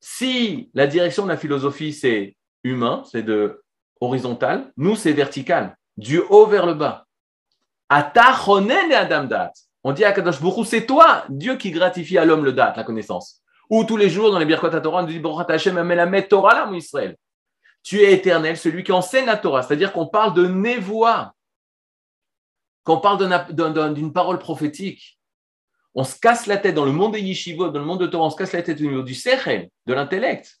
Si la direction de la philosophie, c'est humain, c'est de horizontal, nous, c'est vertical, du haut vers le bas. On dit à Kadosh Baruch c'est toi, Dieu, qui gratifie à l'homme le date, la connaissance. Ou tous les jours, dans les Birkot Torah, on dit Hashem Torah. Tu es éternel, celui qui enseigne la Torah. C'est-à-dire qu'on parle de névoie. Quand on parle d'une parole prophétique, on se casse la tête dans le monde des yeshivot, dans le monde de Torah, on se casse la tête au niveau du sechel, de l'intellect.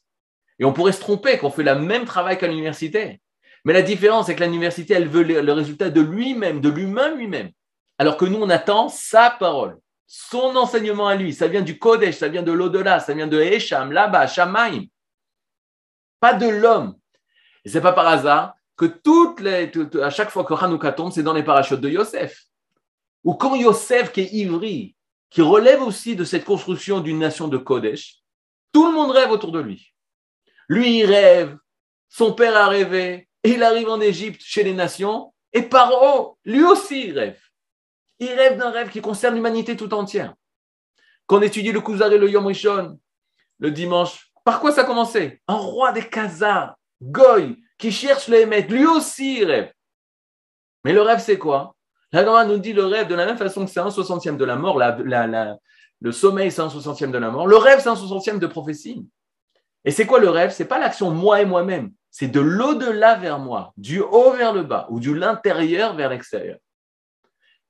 Et on pourrait se tromper qu'on fait le même travail qu'à l'université. Mais la différence, c'est que l'université, elle veut le, résultat de lui-même, de l'humain lui-même. Alors que nous, on attend sa parole, son enseignement à lui. Ça vient du Kodesh, ça vient de l'au-delà, ça vient de Esham, là-bas, Shamaim. Pas de l'homme. Et c'est pas par hasard que toutes les, à chaque fois que Hanouka tombe, c'est dans les parachutes de Yosef. Ou quand Yosef, qui est ivri, qui relève aussi de cette construction d'une nation de Kodesh, tout le monde rêve autour de lui. Lui, il rêve, son père a rêvé, et il arrive en Égypte chez les nations, et Paro, lui aussi, il rêve. Il rêve d'un rêve qui concerne l'humanité tout entière. Quand on étudie le Kuzar et le Yom Rishon, le dimanche, par quoi ça a commencé? Un roi des Khazars, Goy, qui cherche les maîtres, lui aussi rêve. Mais le rêve, c'est quoi? La Gemara nous dit le rêve de la même façon que c'est un soixantième de la mort, le sommeil, c'est un soixantième de la mort, le rêve, c'est un soixantième de prophétie. Et c'est quoi le rêve? C'est pas l'action moi et moi-même, c'est de l'au-delà vers moi, du haut vers le bas, ou du l'intérieur vers l'extérieur.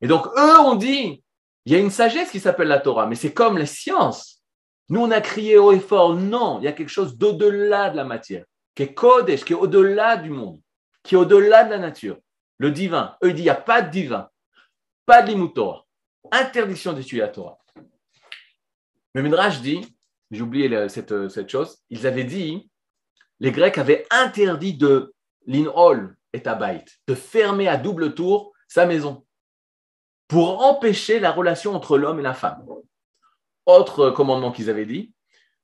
Et donc, eux, on dit, il y a une sagesse qui s'appelle la Torah, mais c'est comme les sciences. Nous, on a crié haut et fort, non, il y a quelque chose d'au-delà de la matière, qui est Kodesh, qui est au-delà du monde, qui est au-delà de la nature. Le divin, eux, ils disent, il n'y a pas de divin, pas de limoutora, interdiction d'étudier la Torah. Le Midrash dit, j'ai oublié cette, cette, chose, ils avaient dit, les Grecs avaient interdit de l'inhol et tabait, de fermer à double tour sa maison pour empêcher la relation entre l'homme et la femme. Autre commandement qu'ils avaient dit,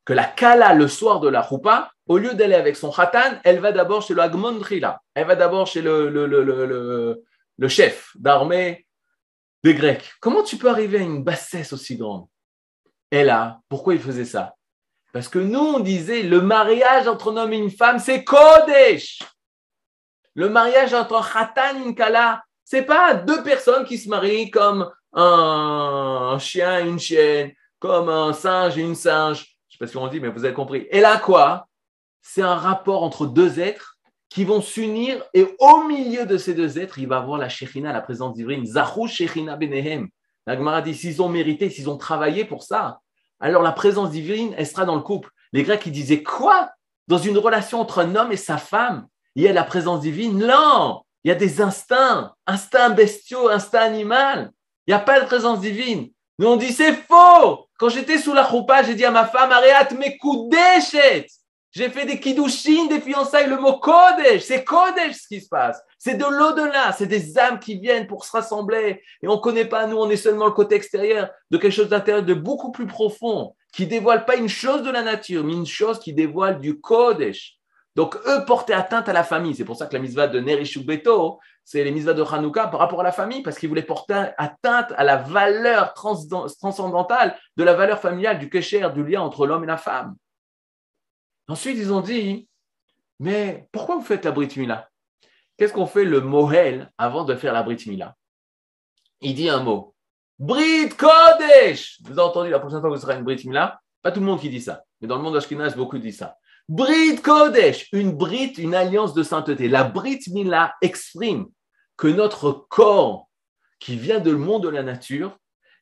que la kala le soir de la roupa, au lieu d'aller avec son khatan, elle va d'abord chez le Agmondrila, elle va d'abord chez le, chef d'armée des Grecs. Comment tu peux arriver à une bassesse aussi grande? Et là, pourquoi il faisait ça? Parce que nous, on disait, le mariage entre un homme et une femme, c'est Kodesh. Le mariage entre un khatan et une kala, c'est pas deux personnes qui se marient comme un chien et une chienne, comme un singe et une singe. Je sais pas si on dit, mais vous avez compris. Et là, quoi? C'est un rapport entre deux êtres qui vont s'unir et au milieu de ces deux êtres, il va avoir la Shechina, la présence divine. Zahu Shechina Benehem. La dit s'ils ont mérité, s'ils ont travaillé pour ça, alors la présence divine, elle sera dans le couple. Les Grecs, ils disaient quoi? Dans une relation entre un homme et sa femme, il y a la présence divine? Non il y a des instincts, instincts bestiaux, instincts animaux. Il n'y a pas de présence divine. Nous, on dit c'est faux. Quand j'étais sous la choupa, j'ai dit à ma femme, Ariat, mes J'ai fait des kiddushin, des fiançailles, le mot kodesh. C'est kodesh ce qui se passe. C'est de l'au-delà. C'est des âmes qui viennent pour se rassembler. Et on ne connaît pas, nous, on est seulement le côté extérieur de quelque chose d'intérieur, de beaucoup plus profond, qui dévoile pas une chose de la nature, mais une chose qui dévoile du kodesh. Donc, eux portaient atteinte à la famille. C'est pour ça que la misva de Nerishu Beto, c'est les misvas de Hanouka par rapport à la famille, parce qu'ils voulaient porter atteinte à la valeur transcendantale de la valeur familiale, du kécher, du lien entre l'homme et la femme. Ensuite, ils ont dit, mais pourquoi vous faites la Brit Mila Qu'est-ce qu'on fait le Mohel avant de faire la Brit Mila Il dit un mot. Brit Kodesh Vous avez entendu la prochaine fois que vous serez une Brit Mila Pas tout le monde qui dit ça, mais dans le monde d'Ashkenaz, beaucoup disent ça. Brit Kodesh, une Brit, une alliance de sainteté. La Brit Mila exprime que notre corps, qui vient du monde de la nature,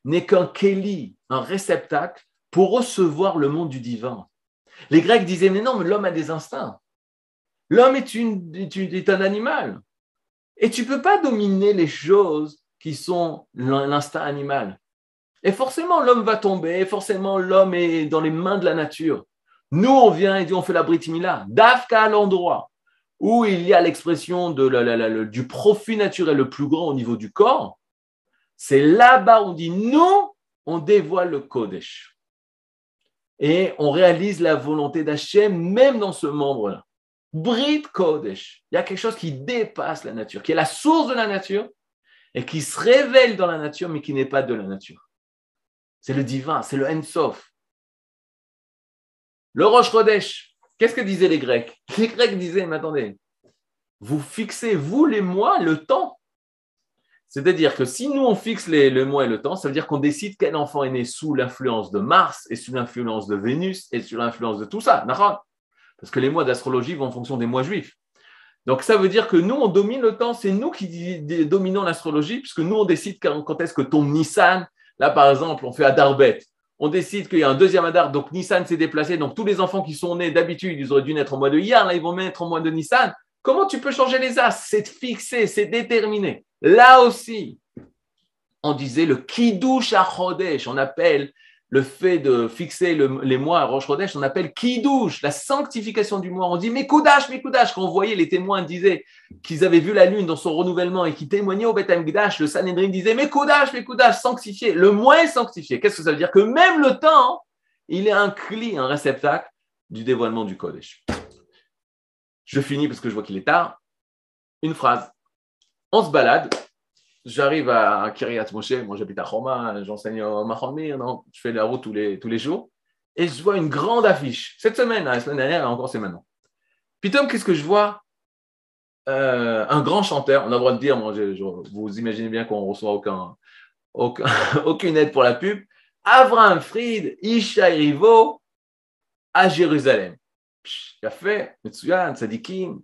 n'est qu'un Keli, un réceptacle pour recevoir le monde du divin. Les Grecs disaient, mais non, mais l'homme a des instincts. L'homme est, est, un animal. Et tu ne peux pas dominer les choses qui sont l'instinct animal. Et forcément, l'homme va tomber, forcément, l'homme est dans les mains de la nature. Nous, on vient et on fait la Brit Mila. Dafka à l'endroit où il y a l'expression du profit naturel le plus grand au niveau du corps, c'est là-bas où on dit nous, on dévoile le Kodesh. Et on réalise la volonté d'Hachem même dans ce membre-là. Brit Kodesh. Il y a quelque chose qui dépasse la nature, qui est la source de la nature et qui se révèle dans la nature, mais qui n'est pas de la nature. C'est le divin, c'est le Ensof. Le Roche Rodesh, qu'est-ce que disaient les Grecs? Les Grecs disaient, mais attendez, vous fixez, vous, les mois, le temps. C'est-à-dire que si nous, on fixe les, mois et le temps, ça veut dire qu'on décide quel enfant est né sous l'influence de Mars et sous l'influence de Vénus et sous l'influence de tout ça. Parce que les mois d'astrologie vont en fonction des mois juifs. Donc ça veut dire que nous, on domine le temps, c'est nous qui dominons l'astrologie, puisque nous, on décide quand, est-ce que tombe Nissan. Là, par exemple, on fait Adarbet on décide qu'il y a un deuxième Adar, donc Nissan s'est déplacé, donc tous les enfants qui sont nés d'habitude, ils auraient dû naître au mois de Iyar, là ils vont naître au mois de Nissan. Comment tu peux changer les as? C'est fixé, c'est déterminé. Là aussi, on disait le Kiddush Chodesh, on appelle le fait de fixer les mois à Rosh Chodesh, on appelle Kiddush, la sanctification du mois. On dit Mekoudash, Mekoudash. Quand on voyait les témoins disaient qu'ils avaient vu la lune dans son renouvellement et qui témoignaient au Beth Gdash, le Sanhedrin disait Mekoudash, Mekoudash, sanctifié. Le mois sanctifié. Qu'est-ce que ça veut dire? Que même le temps, il est un cli, un réceptacle du dévoilement du Kodesh. Je finis parce que je vois qu'il est tard. Une phrase. On se balade J'arrive à Kiryat Moshe, moi j'habite à Roma, j'enseigne au Mahomir, je fais la route tous les, tous les jours, et je vois une grande affiche. Cette semaine, hein, la semaine dernière, encore c'est maintenant. Tom, qu'est-ce que je vois? Euh, Un grand chanteur, on a le droit de dire, moi, vous imaginez bien qu'on ne reçoit aucun, aucune aide pour la pub. Avram Fried, Isha Rivo, à Jérusalem. Tzadikim,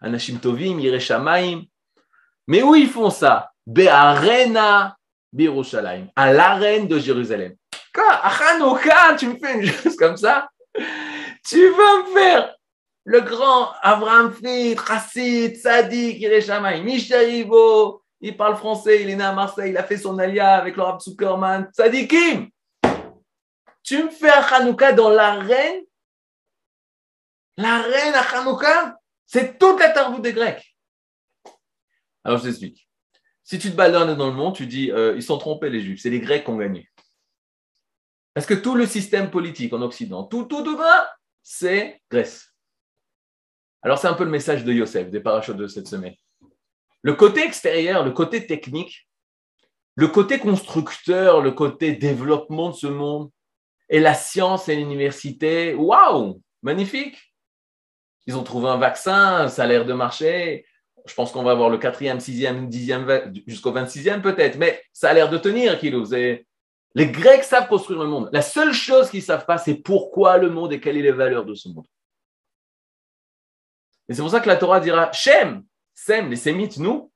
Anashim Tovim, Yereshamaim. Mais où ils font ça Be'arena Birushalayim, à l'arène de Jérusalem. Quand à tu me fais une chose comme ça, tu vas me faire le grand Abraham Fried, Chassid, Sadiq, Ireshamaï, Michel il parle français, il est né à Marseille, il a fait son alia avec le Rab Zuckerman. Tu me fais un Hanouka dans l'arène L'arène à Hanouka, c'est toute la tarboute des Grecs. Alors je t'explique. Si tu te balades dans le monde, tu dis euh, ils sont trompés les Juifs, c'est les Grecs qui ont gagné. Parce que tout le système politique en Occident, tout, tout, tout, c'est Grèce. Alors c'est un peu le message de Yosef, des parachutes de cette semaine. Le côté extérieur, le côté technique, le côté constructeur, le côté développement de ce monde, et la science et l'université, waouh, magnifique. Ils ont trouvé un vaccin, ça a l'air de marcher, je pense qu'on va avoir le quatrième, sixième, dixième, jusqu'au 26e peut-être, mais ça a l'air de tenir, Kilo. Les Grecs savent construire le monde. La seule chose qu'ils ne savent pas, c'est pourquoi le monde et quelles sont les valeurs de ce monde. Et c'est pour ça que la Torah dira Shem, Sem, les Sémites, nous,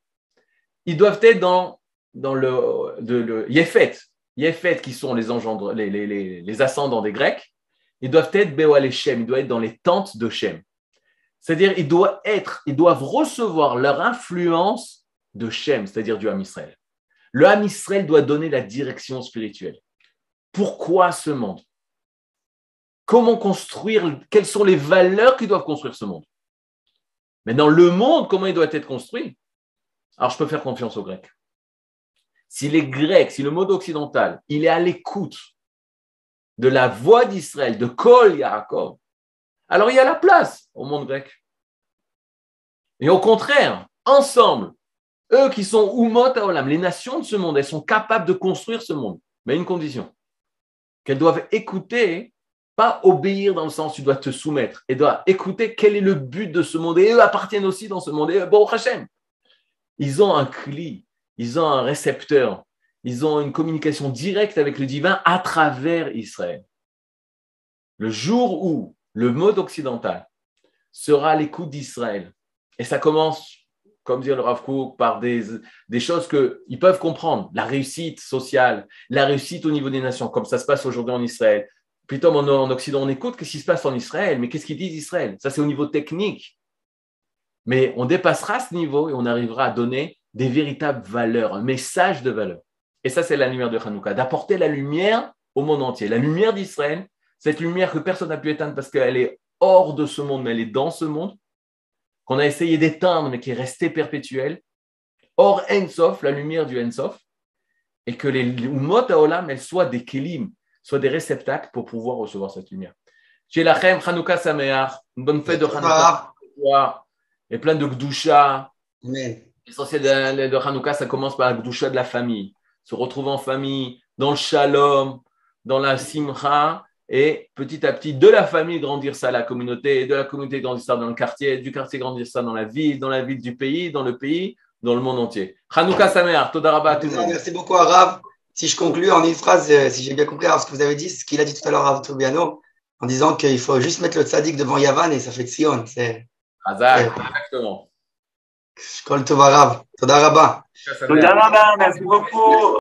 ils doivent être dans, dans le, de, le Yefet. Yefet, qui sont les, les, les, les, ascendants des Grecs, ils doivent être Beoal Shem, ils doivent être dans les tentes de Shem. C'est-à-dire, ils doivent être, ils doivent recevoir leur influence de Shem, c'est-à-dire du Ham Israël. Le Ham Israël doit donner la direction spirituelle. Pourquoi ce monde? Comment construire Quelles sont les valeurs qui doivent construire ce monde? Mais dans le monde, comment il doit être construit? Alors, je peux faire confiance aux Grecs. Si les Grecs, si le monde occidental, il est à l'écoute de la voix d'Israël, de Kol Yaakov, alors il y a la place au monde grec. Et au contraire, ensemble, eux qui sont Umot Olam, les nations de ce monde, elles sont capables de construire ce monde, mais une condition qu'elles doivent écouter, pas obéir dans le sens tu dois te soumettre, elles doivent écouter quel est le but de ce monde, et eux appartiennent aussi dans ce monde. Et bon, Hachem, ils ont un cli, ils ont un récepteur, ils ont une communication directe avec le divin à travers Israël. Le jour où le mode occidental sera l'écoute d'Israël. Et ça commence, comme dit le Rav Kook, par des, des choses qu'ils peuvent comprendre. La réussite sociale, la réussite au niveau des nations, comme ça se passe aujourd'hui en Israël. Plutôt en, en Occident, on écoute qu'est-ce qui se passe en Israël, mais qu'est-ce qu'ils disent Israël Ça, c'est au niveau technique. Mais on dépassera ce niveau et on arrivera à donner des véritables valeurs, un message de valeur. Et ça, c'est la lumière de Hanouka, d'apporter la lumière au monde entier. La lumière d'Israël, cette lumière que personne n'a pu éteindre parce qu'elle est hors de ce monde, mais elle est dans ce monde, qu'on a essayé d'éteindre, mais qui est restée perpétuelle, hors Ensof, la lumière du Ensof, et que les Umot Olam, elles soient des kelim, soient des réceptacles pour pouvoir recevoir cette lumière. Chez la Chanukah Sameach, une bonne fête de Chanukah, et plein de Gdusha. L'essentiel de, de Chanukah, ça commence par la Gdusha de la famille, se retrouver en famille, dans le shalom, dans la simcha, et petit à petit, de la famille grandir ça à la communauté, et de la communauté grandir ça dans le quartier, du quartier grandir ça dans la ville, dans la ville du pays, dans le pays, dans le monde entier. Hanouka Samer, Todaraba tout le monde. Merci beaucoup, Arav. Si je conclue en une phrase, euh, si j'ai bien compris ce que vous avez dit, ce qu'il a dit tout à l'heure, Rav Toubiano, en disant qu'il faut juste mettre le tzaddik devant Yavan et ça fait Sion. C'est. exactement. Je colle Tovarav. Todaraba. Todaraba, merci beaucoup.